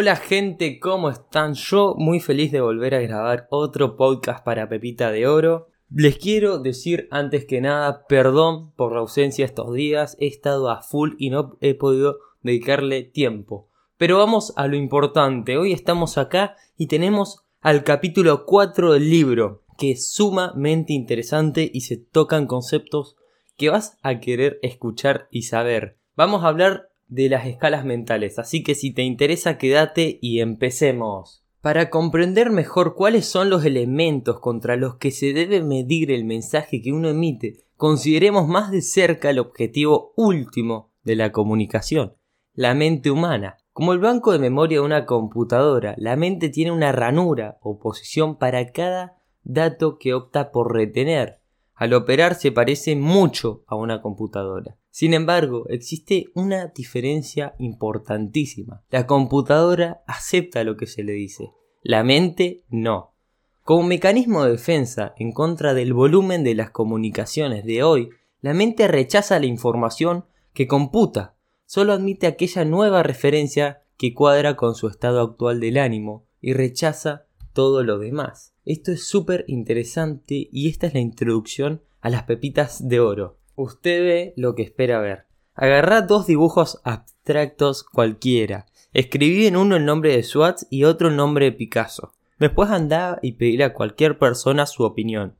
Hola gente, ¿cómo están? Yo muy feliz de volver a grabar otro podcast para Pepita de Oro. Les quiero decir antes que nada perdón por la ausencia estos días, he estado a full y no he podido dedicarle tiempo. Pero vamos a lo importante, hoy estamos acá y tenemos al capítulo 4 del libro, que es sumamente interesante y se tocan conceptos que vas a querer escuchar y saber. Vamos a hablar de las escalas mentales, así que si te interesa quédate y empecemos. Para comprender mejor cuáles son los elementos contra los que se debe medir el mensaje que uno emite, consideremos más de cerca el objetivo último de la comunicación, la mente humana. Como el banco de memoria de una computadora, la mente tiene una ranura o posición para cada dato que opta por retener. Al operar se parece mucho a una computadora. Sin embargo, existe una diferencia importantísima. La computadora acepta lo que se le dice, la mente no. Como mecanismo de defensa en contra del volumen de las comunicaciones de hoy, la mente rechaza la información que computa, solo admite aquella nueva referencia que cuadra con su estado actual del ánimo y rechaza todo lo demás. Esto es súper interesante y esta es la introducción a las pepitas de oro. Usted ve lo que espera ver. Agarrá dos dibujos abstractos cualquiera. Escribí en uno el nombre de Swartz y otro el nombre de Picasso. Después andá y pediré a cualquier persona su opinión.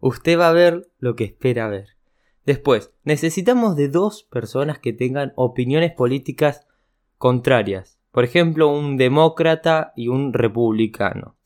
Usted va a ver lo que espera ver. Después, necesitamos de dos personas que tengan opiniones políticas contrarias. Por ejemplo, un demócrata y un republicano.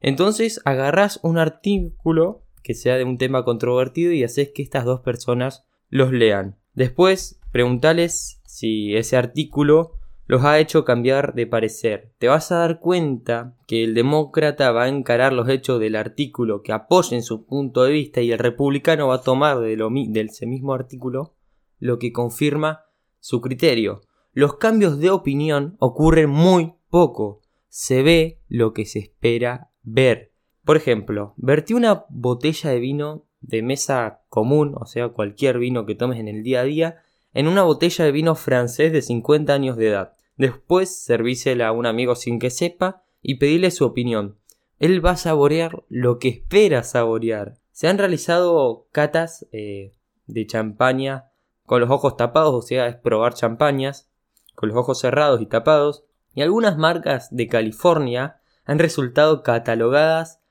Entonces agarrás un artículo que sea de un tema controvertido y haces que estas dos personas los lean. Después, preguntales si ese artículo los ha hecho cambiar de parecer. Te vas a dar cuenta que el demócrata va a encarar los hechos del artículo que apoyen su punto de vista y el republicano va a tomar de, lo, ese mismo artículo lo que confirma su criterio. Los cambios de opinión ocurren muy poco. Se ve lo que se espera ver. Por ejemplo, vertí una botella de vino de mesa común, o sea, cualquier vino que tomes en el día a día, en una botella de vino francés de 50 años de edad. Después servísela a un amigo sin que sepa y pedirle su opinión. Él va a saborear lo que espera saborear. Se han realizado catas eh, de champaña con los ojos tapados, o sea, es probar champañas con los ojos cerrados y tapados. Y algunas marcas de California han resultado catalogadas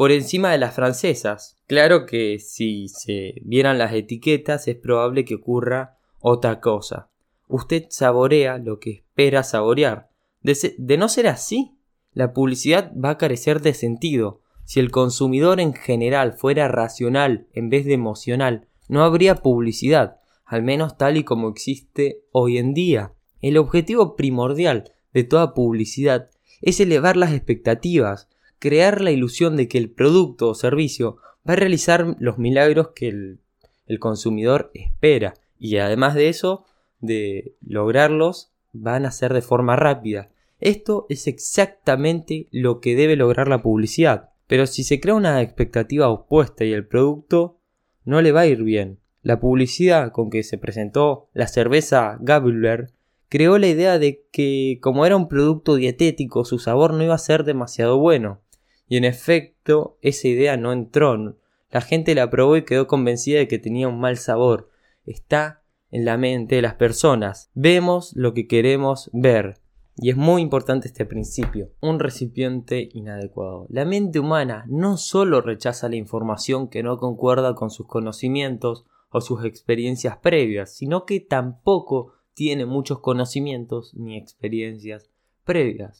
por encima de las francesas. Claro que si se vieran las etiquetas es probable que ocurra otra cosa. Usted saborea lo que espera saborear. De, no ser así, la publicidad va a carecer de sentido. Si el consumidor en general fuera racional en vez de emocional, no habría publicidad, al menos tal y como existe hoy en día. El objetivo primordial de toda publicidad es elevar las expectativas, crear la ilusión de que el producto o servicio va a realizar los milagros que el, consumidor espera. Y además de eso, de lograrlos, van a ser de forma rápida. Esto es exactamente lo que debe lograr la publicidad. Pero si se crea una expectativa opuesta y el producto no le va a ir bien. La publicidad con que se presentó la cerveza Gabler creó la idea de que como era un producto dietético su sabor no iba a ser demasiado bueno. Y en efecto, esa idea no entró. La gente la probó y quedó convencida de que tenía un mal sabor. Está en la mente de las personas. Vemos lo que queremos ver. Y es muy importante este principio. Un recipiente inadecuado. La mente humana no solo rechaza la información que no concuerda con sus conocimientos o sus experiencias previas, sino que tampoco tiene muchos conocimientos ni experiencias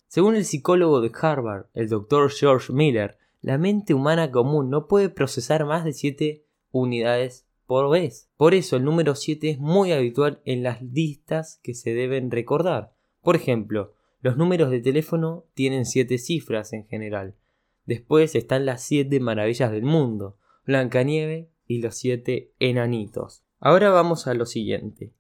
Según el psicólogo de Harvard, el doctor George Miller, la mente humana común no puede procesar más de 7 unidades por vez. Por eso el número 7 es muy habitual en las listas que se deben recordar. Por ejemplo, los números de teléfono tienen 7 cifras en general. Después están las 7 maravillas del mundo, Blancanieve y los 7 enanitos. Ahora vamos a lo siguiente.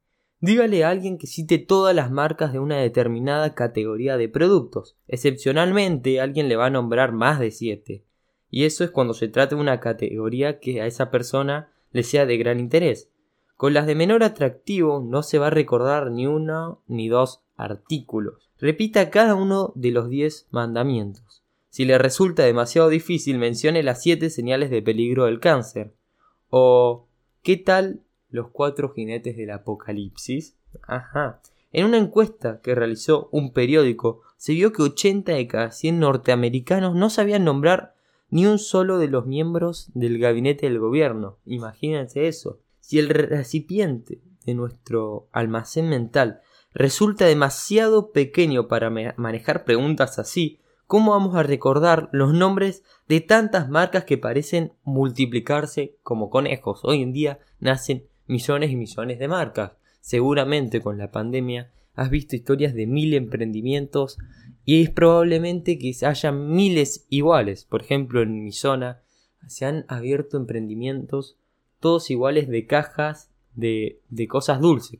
Dígale a alguien que cite todas las marcas de una determinada categoría de productos. Excepcionalmente, alguien le va a nombrar más de 7. Y eso es cuando se trata de una categoría que a esa persona le sea de gran interés. Con las de menor atractivo no se va a recordar ni uno ni dos artículos. repita cada uno de los 10 mandamientos. Si le resulta demasiado difícil, mencione las 7 señales de peligro del cáncer. O, ¿qué tal los cuatro jinetes del apocalipsis? Ajá. En una encuesta que realizó un periódico, se vio que 80 de cada 100 norteamericanos no sabían nombrar ni un solo de los miembros del gabinete del gobierno. Imagínense eso. Si el recipiente de nuestro almacén mental resulta demasiado pequeño para manejar preguntas así, ¿cómo vamos a recordar los nombres de tantas marcas que parecen multiplicarse como conejos? Hoy en día nacen millones y millones de marcas. Seguramente con la pandemia has visto historias de mil emprendimientos y es probablemente que haya miles iguales. Por ejemplo, en mi zona se han abierto emprendimientos todos iguales de cajas de, de cosas dulces,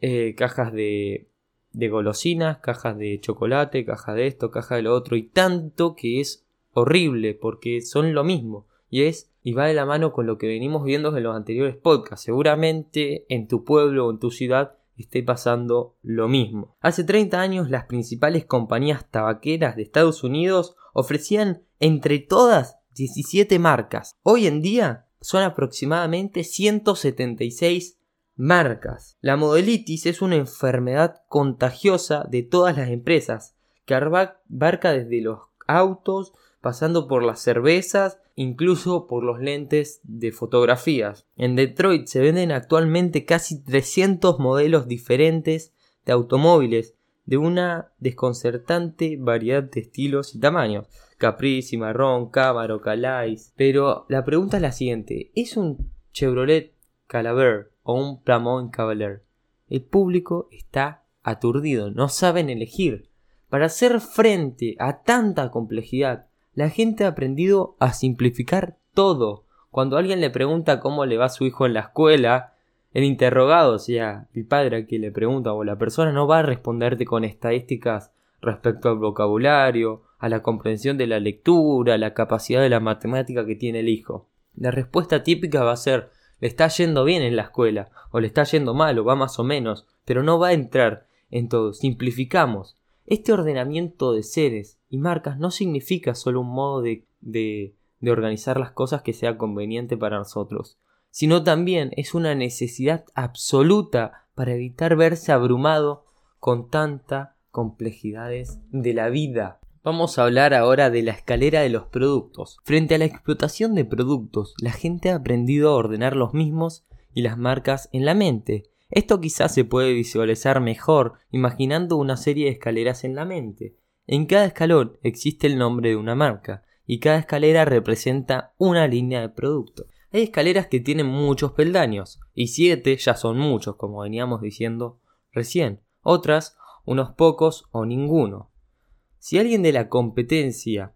eh, cajas de, de golosinas, cajas de chocolate, cajas de esto, cajas de lo otro, y tanto que es horrible porque son lo mismo. Y es y va de la mano con lo que venimos viendo en los anteriores podcasts. Seguramente en tu pueblo o en tu ciudad esté pasando lo mismo. Hace 30 años las principales compañías tabaqueras de Estados Unidos ofrecían entre todas 17 marcas. Hoy en día son aproximadamente 176 marcas. La modelitis es una enfermedad contagiosa de todas las empresas que abarca desde los autos, pasando por las cervezas, incluso por los lentes de fotografías. En Detroit se venden actualmente casi 300 modelos diferentes de automóviles de una desconcertante variedad de estilos y tamaños. Capri, Cimarrón, Camaro, Calais. Pero la pregunta es la siguiente: ¿es un Chevrolet Calaver o un Plymouth Cavalier? El público está aturdido, no saben elegir. Para hacer frente a tanta complejidad, la gente ha aprendido a simplificar todo. Cuando alguien le pregunta cómo le va su hijo en la escuela, el interrogado, o sea, el padre a quien le pregunta o la persona no va a responderte con estadísticas respecto al vocabulario, a la comprensión de la lectura, a la capacidad de la matemática que tiene el hijo. La respuesta típica va a ser le está yendo bien en la escuela, o le está yendo mal, o va más o menos, pero no va a entrar en todo. Simplificamos. Este ordenamiento de seres y marcas no significa solo un modo de, organizar las cosas que sea conveniente para nosotros, sino también es una necesidad absoluta para evitar verse abrumado con tantas complejidades de la vida. Vamos a hablar ahora de la escalera de los productos. Frente a la explotación de productos, la gente ha aprendido a ordenar los mismos y las marcas en la mente, esto quizás se puede visualizar mejor imaginando una serie de escaleras en la mente. En cada escalón existe el nombre de una marca y cada escalera representa una línea de producto. Hay escaleras que tienen muchos peldaños y siete ya son muchos como veníamos diciendo recién. Otras unos pocos o ninguno. Si alguien de la competencia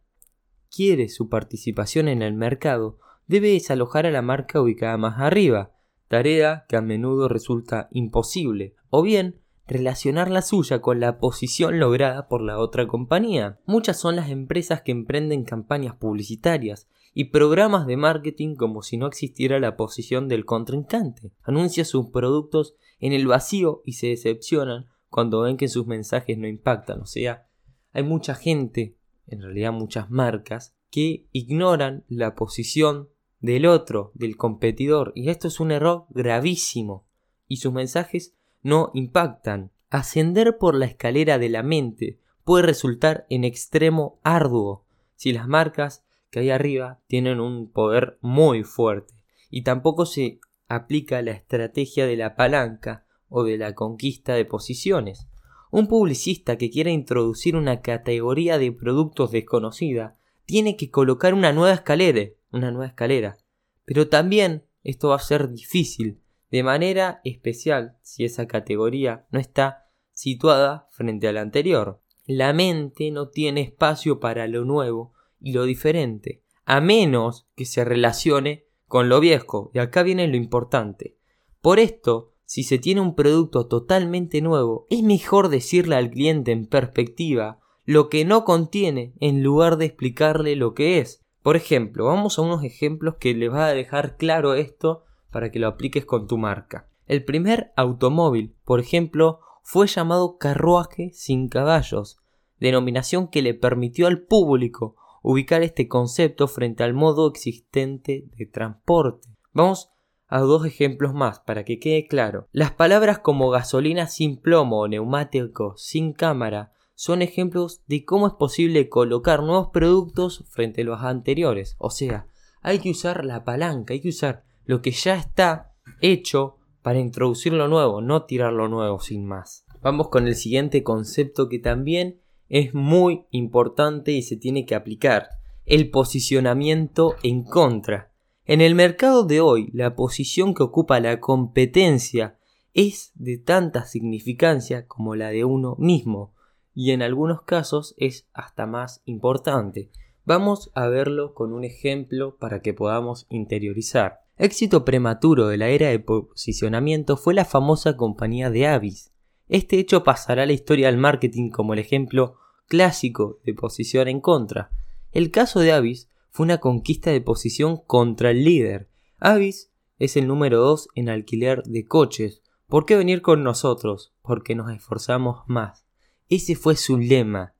quiere su participación en el mercado, debe desalojar a la marca ubicada más arriba, tarea que a menudo resulta imposible, o bien relacionar la suya con la posición lograda por la otra compañía. Muchas son las empresas que emprenden campañas publicitarias y programas de marketing como si no existiera la posición del contrincante. Anuncian sus productos en el vacío y se decepcionan cuando ven que sus mensajes no impactan. O sea, hay mucha gente, en realidad muchas marcas, que ignoran la posición del otro, del competidor, y esto es un error gravísimo, y sus mensajes no impactan. Ascender por la escalera de la mente puede resultar en extremo arduo si las marcas que hay arriba tienen un poder muy fuerte y tampoco se aplica la estrategia de la palanca o de la conquista de posiciones. Un publicista que quiera introducir una categoría de productos desconocida tiene que colocar una nueva escalera, una nueva escalera. Pero también esto va a ser difícil, de manera especial si esa categoría no está situada frente a la anterior. La mente no tiene espacio para lo nuevo y lo diferente, a menos que se relacione con lo viejo, y acá viene lo importante. Por esto, si se tiene un producto totalmente nuevo, es mejor decirle al cliente en perspectiva lo que no contiene en lugar de explicarle lo que es. Por ejemplo, vamos a unos ejemplos que les va a dejar claro esto para que lo apliques con tu marca. El primer automóvil, por ejemplo, fue llamado carruaje sin caballos, denominación que le permitió al público ubicar este concepto frente al modo existente de transporte. Vamos a dos ejemplos más para que quede claro. Las palabras como gasolina sin plomo o neumático sin cámara son ejemplos de cómo es posible colocar nuevos productos frente a los anteriores. O sea, hay que usar la palanca, hay que usar lo que ya está hecho para introducir lo nuevo, no tirar lo nuevo sin más. Vamos con el siguiente concepto que también es muy importante y se tiene que aplicar, el posicionamiento en contra. En el mercado de hoy, la posición que ocupa la competencia es de tanta significancia como la de uno mismo, y en algunos casos es hasta más importante. Vamos a verlo con un ejemplo para que podamos interiorizar. Éxito prematuro de la era de posicionamiento fue la famosa compañía de Avis. Este hecho pasará a la historia del marketing como el ejemplo clásico de posición en contra. El caso de Avis fue una conquista de posición contra el líder. Avis es el número 2 en alquiler de coches. ¿Por qué venir con nosotros? Porque nos esforzamos más. Ese fue su lema.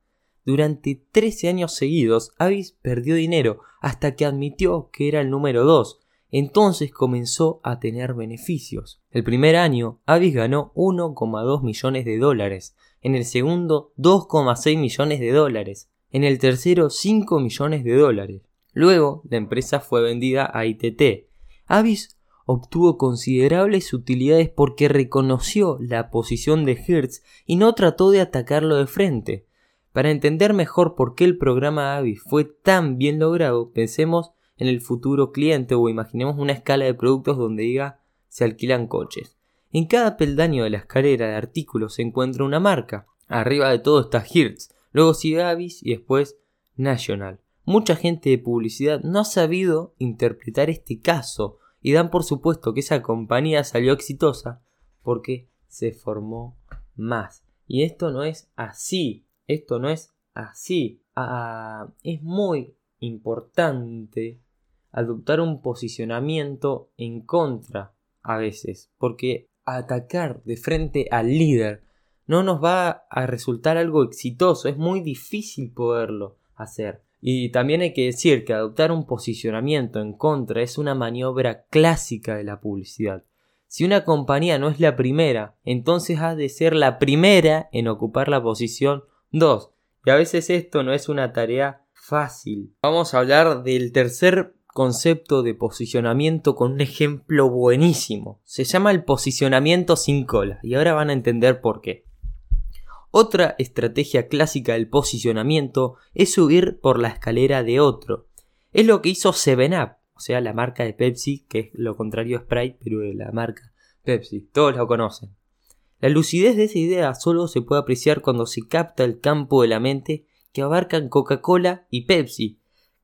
Durante 13 años seguidos, Avis perdió dinero hasta que admitió que era el número 2. Entonces comenzó a tener beneficios. El primer año, Avis ganó 1,2 millones de dólares. En el segundo, 2,6 millones de dólares. En el tercero, 5 millones de dólares. Luego, la empresa fue vendida a ITT. Avis obtuvo considerables utilidades porque reconoció la posición de Hertz y no trató de atacarlo de frente. Para entender mejor por qué el programa Avis fue tan bien logrado, pensemos en el futuro cliente o imaginemos una escala de productos donde diga se alquilan coches. En cada peldaño de la escalera de artículos se encuentra una marca. Arriba de todo está Hertz, luego sigue Avis y después National. Mucha gente de publicidad no ha sabido interpretar este caso y dan por supuesto que esa compañía salió exitosa porque se formó más. Y esto no es así, esto no es así. Ah, es muy importante adoptar un posicionamiento en contra a veces, porque atacar de frente al líder no nos va a resultar algo exitoso, es muy difícil poderlo hacer. Y también hay que decir que adoptar un posicionamiento en contra es una maniobra clásica de la publicidad. Si una compañía no es la primera, entonces ha de ser la primera en ocupar la posición 2. Y a veces esto no es una tarea fácil. Vamos a hablar del tercer concepto de posicionamiento con un ejemplo buenísimo. Se llama el posicionamiento sin cola y ahora van a entender por qué. Otra estrategia clásica del posicionamiento es subir por la escalera de otro. Es lo que hizo 7up, o sea, la marca de Pepsi, que es lo contrario a Sprite, pero de la marca Pepsi. Todos lo conocen. La lucidez de esa idea solo se puede apreciar cuando se capta el campo de la mente que abarcan Coca-Cola y Pepsi.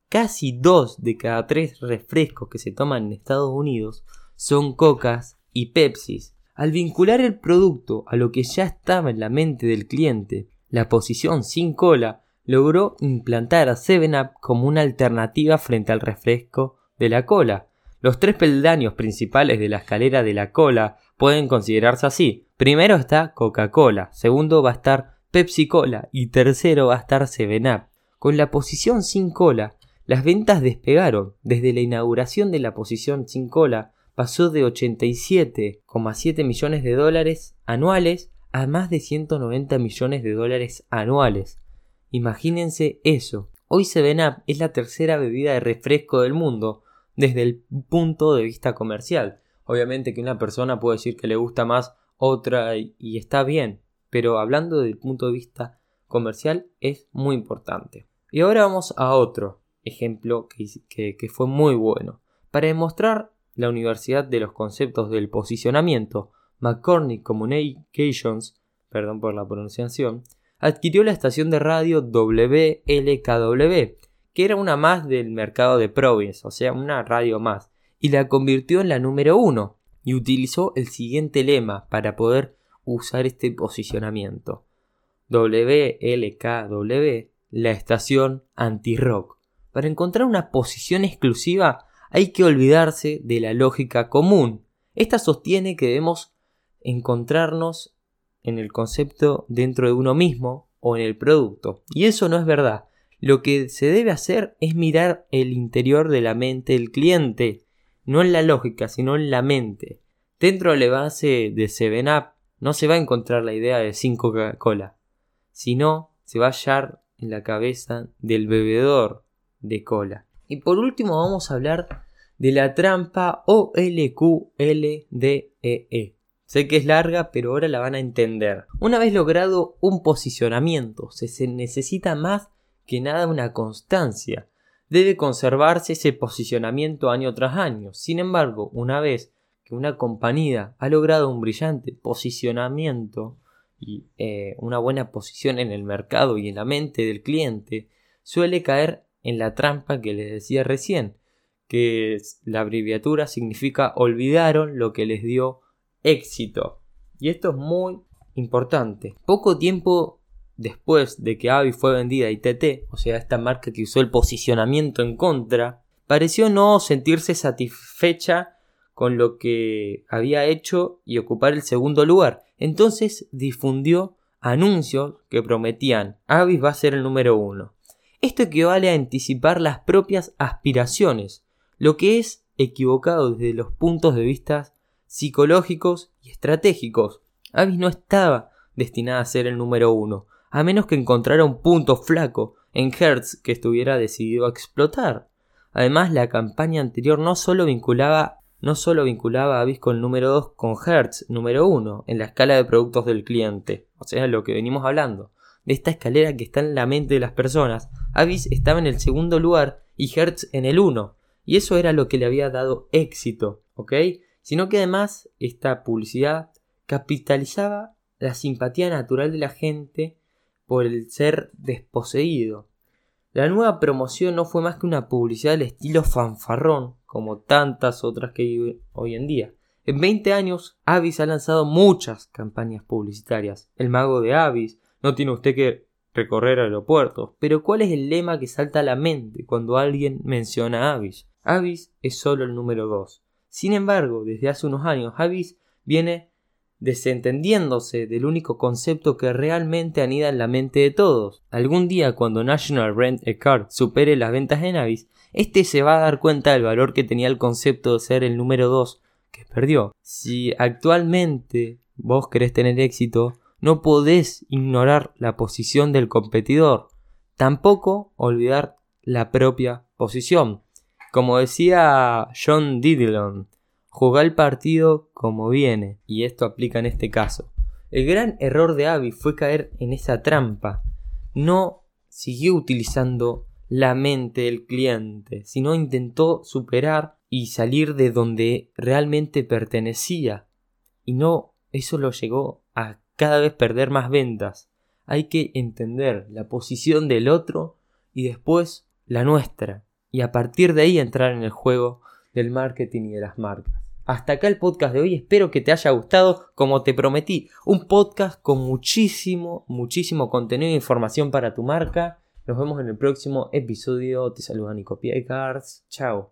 Casi dos de cada tres refrescos que se toman en Estados Unidos son cocas y pepsis. Al vincular el producto a lo que ya estaba en la mente del cliente, la posición sin cola logró implantar a 7up como una alternativa frente al refresco de la cola. Los tres peldaños principales de la escalera de la cola pueden considerarse así. Primero está Coca-Cola, segundo va a estar Pepsi Cola y tercero va a estar 7up. Con la posición sin cola, las ventas despegaron. Desde la inauguración de la posición sin cola, pasó de 87,7 millones de dólares anuales a más de 190 millones de dólares anuales. Imagínense eso. Hoy 7up es la tercera bebida de refresco del mundo desde el punto de vista comercial. Obviamente que una persona puede decir que le gusta más otra y, está bien, pero hablando del punto de vista comercial es muy importante. Y ahora vamos a otro ejemplo que, que fue muy bueno. Para demostrar la Universidad de los Conceptos del Posicionamiento, McCormick Communications, perdón por la pronunciación, adquirió la estación de radio WLKW, que era una más del mercado de Province, o sea, una radio más, y la convirtió en la número uno, y utilizó el siguiente lema para poder usar este posicionamiento. WLKW, la estación anti-rock. Para encontrar una posición exclusiva hay que olvidarse de la lógica común. Esta sostiene que debemos encontrarnos en el concepto dentro de uno mismo o en el producto. Y eso no es verdad. Lo que se debe hacer es mirar el interior de la mente del cliente, no en la lógica, sino en la mente. Dentro de la base de 7up no se va a encontrar la idea de 5 Coca-Cola, sino se va a hallar en la cabeza del bebedor de cola. Y por último vamos a hablar de la trampa OLQLDEE. E. Sé que es larga, pero ahora la van a entender. Una vez logrado un posicionamiento, se necesita más que nada una constancia. Debe conservarse ese posicionamiento año tras año. Sin embargo, una vez que una compañía ha logrado un brillante posicionamiento y eh, una buena posición en el mercado y en la mente del cliente, suele caer en la trampa que les decía recién, que la abreviatura significa olvidaron lo que les dio éxito. Y esto es muy importante. Poco tiempo después de que Avi fue vendida a ITT, o sea, esta marca que usó el posicionamiento en contra, pareció no sentirse satisfecha con lo que había hecho y ocupar el segundo lugar. Entonces difundió anuncios que prometían Avis va a ser el número uno. Esto equivale a anticipar las propias aspiraciones, lo que es equivocado desde los puntos de vista psicológicos y estratégicos. Avis no estaba destinada a ser el número uno, a menos que encontrara un punto flaco en Hertz que estuviera decidido a explotar. Además, la campaña anterior no solo vinculaba no solo vinculaba a Avis con el número 2 con Hertz número 1 en la escala de productos del cliente, o sea, lo que venimos hablando, de esta escalera que está en la mente de las personas. Avis estaba en el segundo lugar y Hertz en el 1, y eso era lo que le había dado éxito, ¿ok? sino que además esta publicidad capitalizaba la simpatía natural de la gente por el ser desposeído. La nueva promoción no fue más que una publicidad del estilo fanfarrón, como tantas otras que hay hoy en día. En 20 años, Avis ha lanzado muchas campañas publicitarias. El mago de Avis, no tiene usted que recorrer aeropuertos. Pero ¿cuál es el lema que salta a la mente cuando alguien menciona Avis? Avis es solo el número 2. Sin embargo, desde hace unos años, Avis viene desentendiéndose del único concepto que realmente anida en la mente de todos. Algún día, cuando National Rent a Car supere las ventas de Avis, este se va a dar cuenta del valor que tenía el concepto de ser el número 2 que perdió. Si actualmente vos querés tener éxito, no podés ignorar la posición del competidor, tampoco olvidar la propia posición. Como decía John Didlon, jugá el partido como viene, y esto aplica en este caso. El gran error de Abby fue caer en esa trampa. No siguió utilizando la mente del cliente, sino intentó superar y salir de donde realmente pertenecía. Y no, eso lo llegó a cada vez perder más ventas. Hay que entender la posición del otro y después la nuestra y a partir de ahí entrar en el juego del marketing y de las marcas. Hasta acá el podcast de hoy, espero que te haya gustado, como te prometí, un podcast con muchísimo, muchísimo contenido e información para tu marca. Nos vemos en el próximo episodio, te saluda Nico Cards. chao.